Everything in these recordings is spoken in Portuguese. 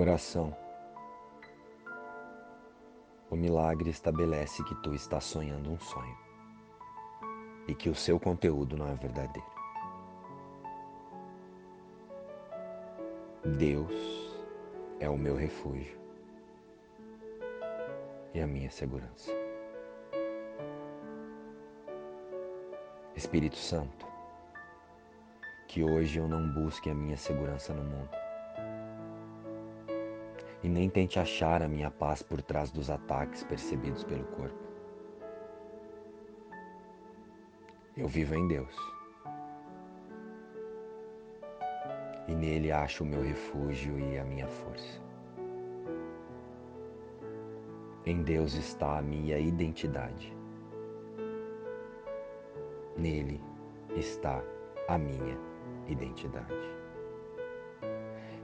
Oração. O milagre estabelece que tu estás sonhando um sonho e que o seu conteúdo não é verdadeiro. Deus é o meu refúgio e a minha segurança. Espírito Santo, que hoje eu não busque a minha segurança no mundo e nem tente achar a minha paz por trás dos ataques percebidos pelo corpo. Eu vivo em Deus. E nele acho o meu refúgio e a minha força. Em Deus está a minha identidade. Nele está a minha identidade.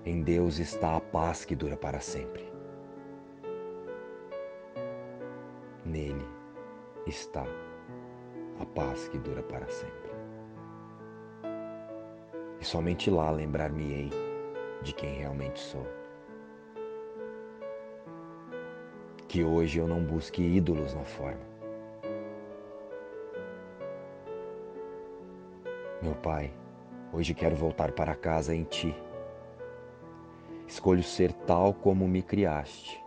Em Deus está a paz que dura para sempre. Nele está a paz que dura para sempre. E somente lá lembrar-me-ei de quem realmente sou. Que hoje eu não busque ídolos na forma. Meu Pai, hoje quero voltar para casa em Ti Escolho ser tal como me criaste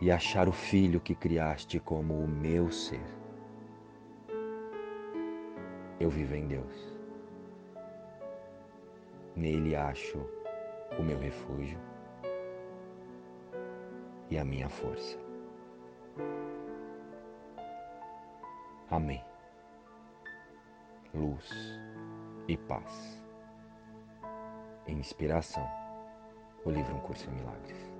e achar o filho que criaste como o meu ser. Eu vivo em Deus. Nele acho o meu refúgio e a minha força. Amém. Luz e paz. Inspiração o livro Um Curso em Milagres.